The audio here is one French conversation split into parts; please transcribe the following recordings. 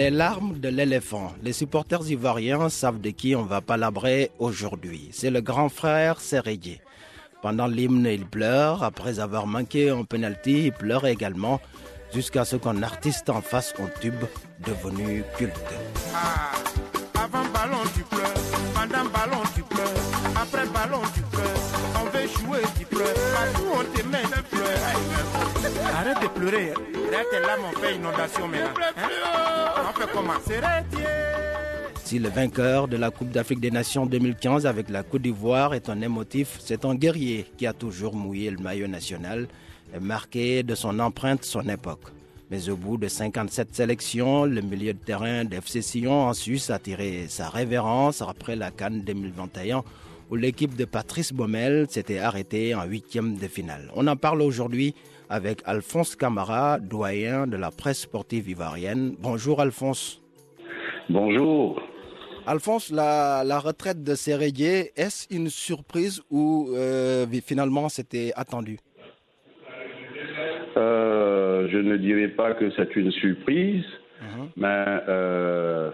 Les larmes de l'éléphant. Les supporters ivoiriens savent de qui on va palabrer aujourd'hui. C'est le grand frère Sérédié. Pendant l'hymne, il pleure. Après avoir manqué un penalty, il pleure également jusqu'à ce qu'un artiste en fasse un tube devenu culte. Ah, avant ballon tu pleures, pendant ballon tu pleures, après ballon tu pleures, on veut jouer tu pleures. Arrête de pleurer, là fait inondation maintenant. Hein? On fait comment? C'est Si le vainqueur de la Coupe d'Afrique des Nations 2015 avec la Côte d'Ivoire est un émotif, c'est un guerrier qui a toujours mouillé le maillot national et marqué de son empreinte son époque. Mais au bout de 57 sélections, le milieu de terrain d'FC Sion en Suisse a tiré sa révérence après la Cannes 2021 où l'équipe de Patrice Baumel s'était arrêtée en huitième de finale. On en parle aujourd'hui avec Alphonse Camara, doyen de la presse sportive ivoirienne. Bonjour Alphonse. Bonjour. Alphonse, la, la retraite de Sérédier, est-ce une surprise ou euh, finalement c'était attendu? Euh, je ne dirais pas que c'est une surprise, mais euh,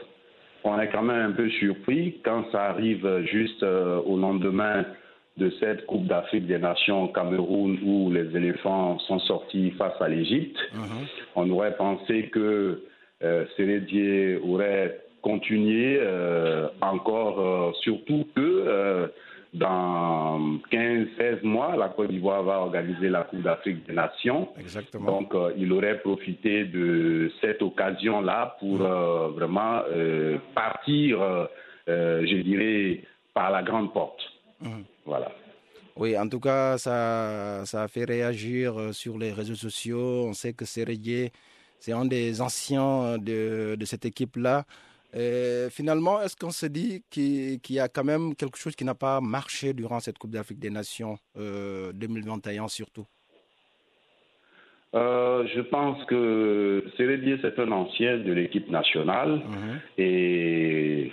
on est quand même un peu surpris quand ça arrive juste au lendemain de cette Coupe d'Afrique des Nations au Cameroun où les éléphants sont sortis face à l'Égypte. On aurait pensé que euh, Sérédier aurait continué euh, encore, euh, surtout que euh, dans 15-16 mois, la Côte d'Ivoire va organiser la Coupe d'Afrique des Nations. Exactement. Donc, euh, il aurait profité de cette occasion-là pour euh, vraiment euh, partir, euh, je dirais, par la grande porte. Mhm. Voilà. Oui, en tout cas, ça, ça a fait réagir euh, sur les réseaux sociaux. On sait que Sérédier, c'est un des anciens de, de cette équipe-là. Et finalement, est-ce qu'on se dit qu'il y a quand même quelque chose qui n'a pas marché durant cette Coupe d'Afrique des Nations euh, 2021 surtout? Euh, je pense que Sérédier, c'est un ancien de l'équipe nationale et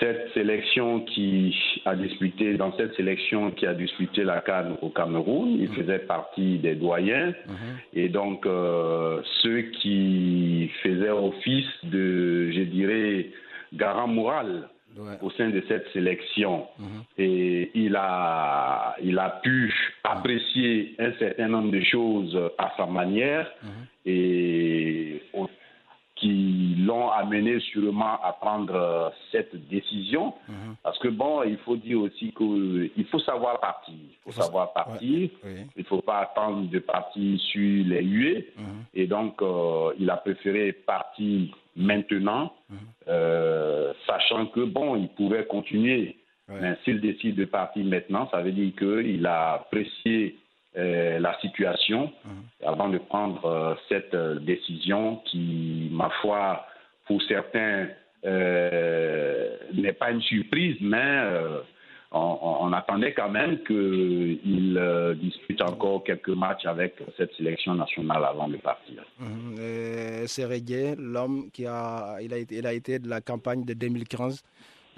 cette sélection qui a disputé, dans cette sélection qui a disputé la Cannes au Cameroun, il faisait partie des doyens. Et donc euh, ceux qui faisaient office de, je dirais, garant moral Ouais. au sein de cette sélection. Et il a, il a pu apprécier un certain nombre de choses à sa manière. Et au- qui l'ont amené sûrement à prendre euh, cette décision parce que bon il faut dire aussi qu'il faut savoir partir il faut faut- savoir partir Oui. il ne faut pas attendre de partir sur les huées. Et donc, euh, il a préféré partir maintenant, euh, sachant que, bon, il pouvait continuer. Ouais. Mais s'il décide de partir maintenant, ça veut dire qu'il a apprécié la situation avant de prendre euh, cette euh, décision qui, ma foi, pour certains, euh, n'est pas une surprise, mais euh, on, attendait quand même qu'il euh, dispute encore quelques matchs avec cette sélection nationale avant de partir. Mhm. Euh, Sérédier, l'homme qui a il, a été, il a été de la campagne de 2015,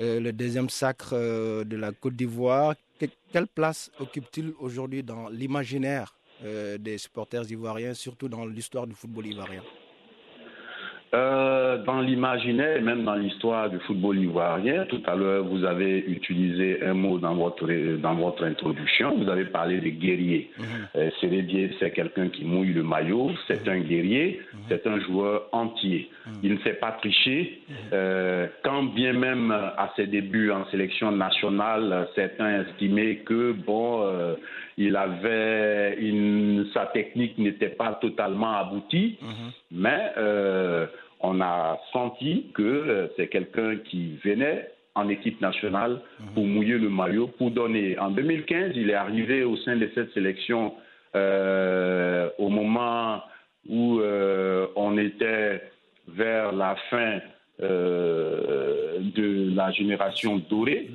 euh, le deuxième sacre euh, de la Côte d'Ivoire. Que- quelle place occupe-t-il aujourd'hui dans l'imaginaire euh, des supporters ivoiriens, surtout dans l'histoire du football ivoirien? Euh, dans l'imaginaire et même dans l'histoire du football ivoirien, tout à l'heure, vous avez utilisé un mot dans votre, dans votre introduction. Vous avez parlé de guerrier. Euh, Sérédier, c'est quelqu'un qui mouille le maillot. C'est un guerrier. C'est un joueur entier. Il ne sait pas tricher. Euh, quand bien même à ses débuts en sélection nationale, certains estimaient que, bon, euh, il avait une, sa technique n'était pas totalement aboutie, mais euh, on a senti que euh, c'est quelqu'un qui venait en équipe nationale pour mouiller le maillot, pour donner. En 2015, il est arrivé au sein de cette sélection euh, au moment où on était vers la fin de la génération dorée.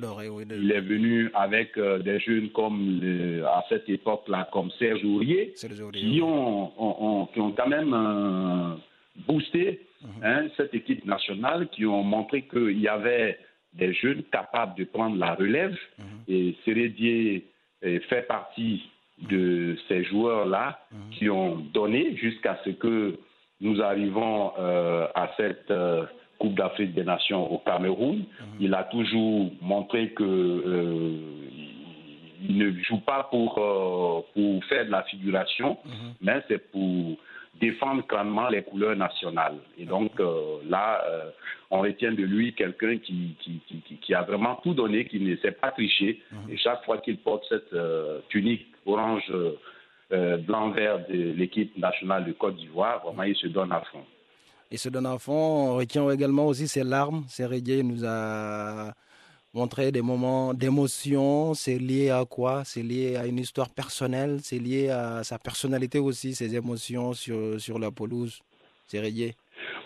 Il est venu avec des jeunes comme à cette époque-là, comme Serge Aurier, qui ont, qui ont quand même boosté mhm. hein, cette équipe nationale, qui ont montré qu'il y avait des jeunes capables de prendre la relève. Mhm. Et Sérédier fait partie de ces joueurs-là mhm. qui ont donné jusqu'à ce que nous arrivons euh, à cette euh, Coupe d'Afrique des Nations au Cameroun. Mhm. Il a toujours montré que euh, il ne joue pas pour, pour faire de la figuration, mais c'est pour défendre clairement les couleurs nationales. Et donc là, on retient de lui quelqu'un qui, qui, qui, a vraiment tout donné, qui ne s'est pas triché. Mhm. Et chaque fois qu'il porte cette euh, tunique orange, euh, euh, blanc-vert de l'équipe nationale de Côte d'Ivoire, vraiment, il se donne à fond. Se donne à fond. On retient également aussi ses larmes. Sergei nous a montré des moments d'émotion. C'est lié à quoi? C'est lié à une histoire personnelle. C'est lié à sa personnalité aussi, ses émotions sur, la pelouse. Sergei.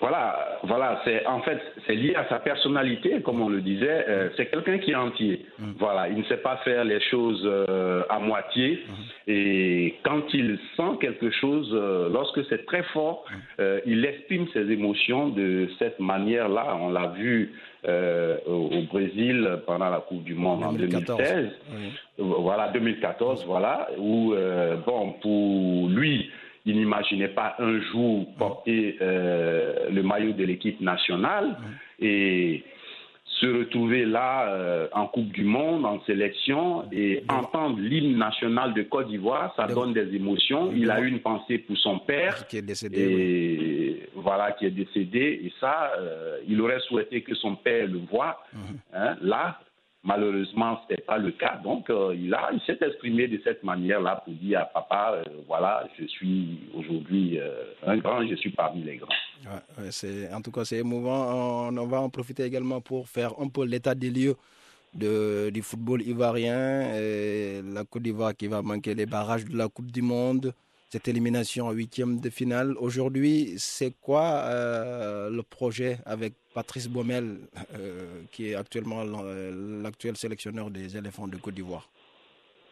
Voilà, voilà, c'est en fait c'est lié à sa personnalité, comme on le disait. Euh, c'est quelqu'un qui est entier. Mm. Voilà, il ne sait pas faire les choses euh, à moitié. Mm. Et quand il sent quelque chose, euh, lorsque c'est très fort, mm. il exprime ses émotions de cette manière-là. On l'a vu au, Brésil pendant la Coupe du Monde en 2016. Voilà, 2014, voilà, où bon pour lui il n'imaginait pas un jour porter euh, le maillot de l'équipe nationale. Et se retrouver là euh, en Coupe du Monde, en sélection et entendre l'hymne national de Côte d'Ivoire, ça donne des émotions. Il a eu une pensée pour son père. Qui est décédé, et voilà qui est décédé. Et ça, euh, il aurait souhaité que son père le voie. Mhm. Hein, là, Malheureusement, ce n'est pas le cas. Donc, euh, il, a, il s'est exprimé de cette manière-là pour dire à papa, euh, voilà, je suis aujourd'hui euh, un grand, je suis parmi les grands. c'est, en tout cas, c'est émouvant. On, va en profiter également pour faire un peu l'état des lieux de, du football ivoirien. Et la Côte d'Ivoire qui va manquer les barrages de la Coupe du Monde cette élimination en huitième de finale. Aujourd'hui, c'est quoi euh, le projet avec Patrice Baumel, euh, qui est actuellement l'actuel sélectionneur des éléphants de Côte d'Ivoire?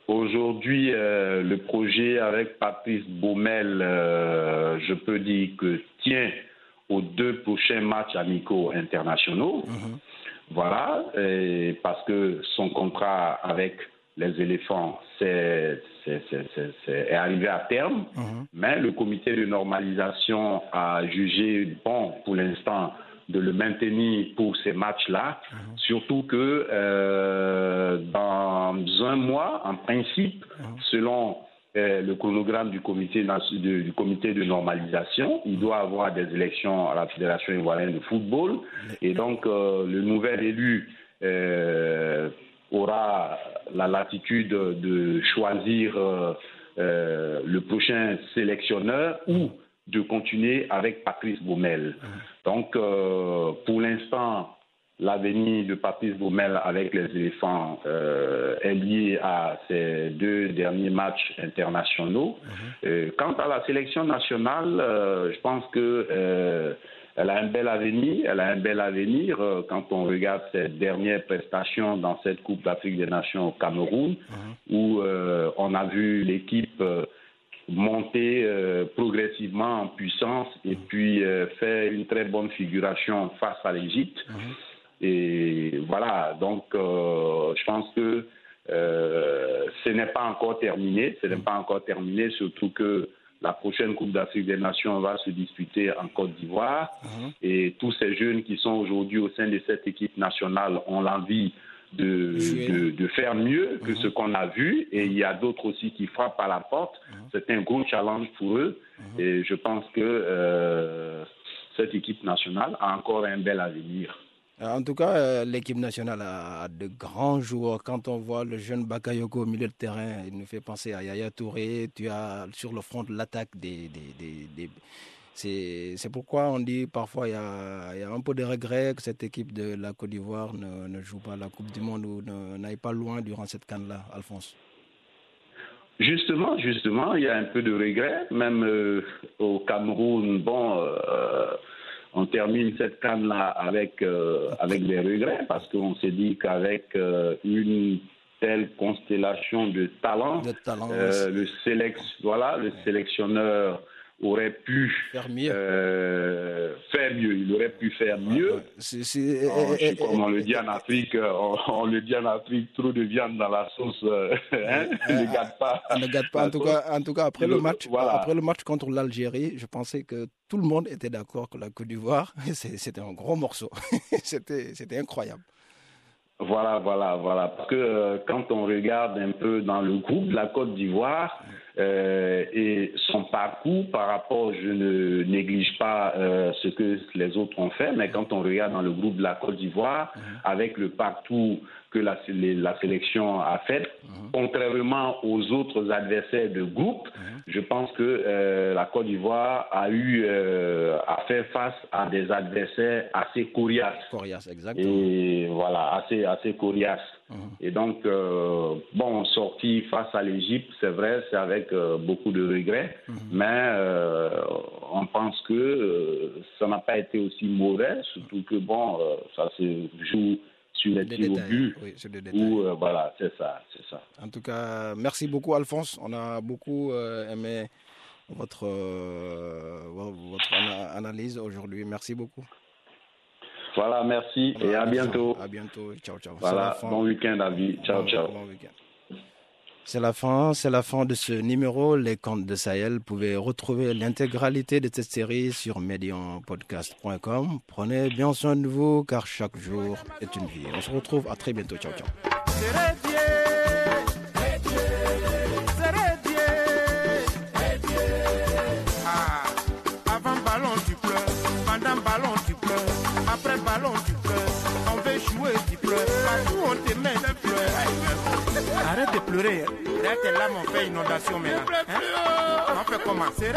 Aujourd'hui, euh, le projet avec Patrice Baumel, je peux dire que tient aux deux prochains matchs amicaux internationaux. Mhm. Voilà, parce que son contrat avec les éléphants c'est, est, arrivé à terme, mhm. mais le comité de normalisation a jugé bon pour l'instant de le maintenir pour ces matchs-là, mhm. surtout que euh, dans un mois, en principe, mhm. selon euh, le chronogramme du comité, de, du comité de normalisation, il doit avoir des élections à la Fédération ivoirienne de football, et donc euh, le nouvel élu aura la latitude de choisir euh, euh, le prochain sélectionneur ou de continuer avec Patrice Baumel. Donc, euh, pour l'instant, l'avenir de Patrice Baumel avec les éléphants est lié à ces deux derniers matchs internationaux. quant à la sélection nationale, je pense que elle a un bel avenir. Elle a un bel avenir euh, quand on regarde ses dernières prestations dans cette Coupe d'Afrique des Nations au Cameroun, mhm. où euh, on a vu l'équipe euh, monter progressivement en puissance et mhm. puis faire une très bonne figuration face à l'Égypte. Mhm. Et voilà, donc je pense que ce n'est pas encore terminé. Ce n'est pas encore terminé, surtout que la prochaine Coupe d'Afrique des Nations va se disputer en Côte d'Ivoire. Uh-huh. Et tous ces jeunes qui sont aujourd'hui au sein de cette équipe nationale ont l'envie de, de, faire mieux que uh-huh. ce qu'on a vu. Et il y a d'autres aussi qui frappent à la porte. Uh-huh. C'est un gros challenge pour eux. Et je pense que euh, cette équipe nationale a encore un bel avenir. Euh, en tout cas, euh, l'équipe nationale a de grands joueurs. Quand on voit le jeune Bakayoko au milieu de terrain, il nous fait penser à Yaya Touré. Tu as sur le front l'attaque des, c'est pourquoi on dit parfois il y, a, un peu de regret que cette équipe de la Côte d'Ivoire ne, joue pas la Coupe du Monde ou n'aille pas loin durant cette canne-là, Alphonse. Justement, justement, il y a un peu de regret. Même euh, au Cameroun, bon, on termine cette canne-là avec, euh, avec des regrets parce qu'on s'est dit qu'avec une telle constellation de talents, le, sélect, voilà, le sélectionneur aurait pu faire mieux. Euh, faire mieux. Il aurait pu faire mieux. comme on le dit en Afrique, on, le dit en Afrique, trop de viande dans la sauce euh, hein, ne gâte pas. Ne gâte pas. En tout cas, en tout cas, après le, match, après le match contre l'Algérie, je pensais que tout le monde était d'accord que la Côte d'Ivoire, c'était un gros morceau. c'était, c'était incroyable. Voilà, voilà, voilà. Parce que euh, quand on regarde un peu dans le groupe de la Côte d'Ivoire euh, et son parcours par rapport, je ne néglige pas euh, ce que les autres ont fait, mais quand on regarde dans le groupe de la Côte d'Ivoire, mhm. avec le parcours que la, la sélection a fait. Mhm. Contrairement aux autres adversaires de groupe, mhm. je pense que euh, la Côte d'Ivoire a eu à faire face à des adversaires assez coriaces. Coriaces, exactement. Et voilà, assez, assez coriaces. Mhm. Et donc, euh, bon, sorti face à l'Égypte, c'est vrai, c'est avec beaucoup de regrets, mais on pense que ça n'a pas été aussi mauvais, surtout que, bon, ça se joue sur les tirs au but. Oui, ou, euh, voilà, c'est ça, c'est ça. En tout cas, merci beaucoup Alphonse. On a beaucoup euh, aimé votre, euh, votre analyse aujourd'hui. Merci beaucoup. Voilà, merci et à bientôt. À bientôt. Ciao, ciao. Voilà, bon week-end à vie. Ciao, ciao. Bon week-end. C'est la fin, c'est la fin de ce numéro. Les contes de Sahel. Vous pouvez retrouver l'intégralité de cette série sur medionpodcast.com. Prenez bien soin de vous car chaque jour est une vie. On se retrouve à très bientôt. Ciao, ciao. Arrête de pleurer. Là, tes larmes fait inondation maintenant. Hein? On fait comment? C'est